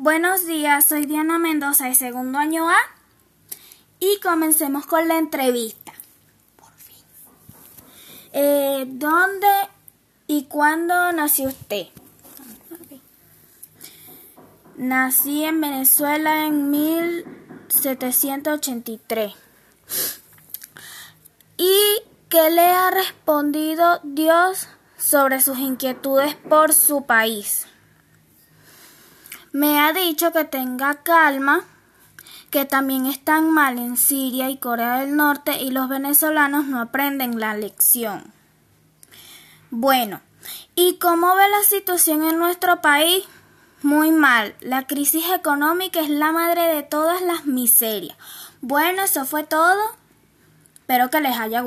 Buenos días, soy Diana Mendoza de segundo año A y comencemos con la entrevista. Por fin. Eh, ¿Dónde y cuándo nació usted? Nací en Venezuela en 1783. ¿Y qué le ha respondido Dios sobre sus inquietudes por su país? Me ha dicho que tenga calma, que también están mal en Siria y Corea del Norte y los venezolanos no aprenden la lección. Bueno, ¿y cómo ve la situación en nuestro país? Muy mal. La crisis económica es la madre de todas las miserias. Bueno, eso fue todo. Espero que les haya gustado.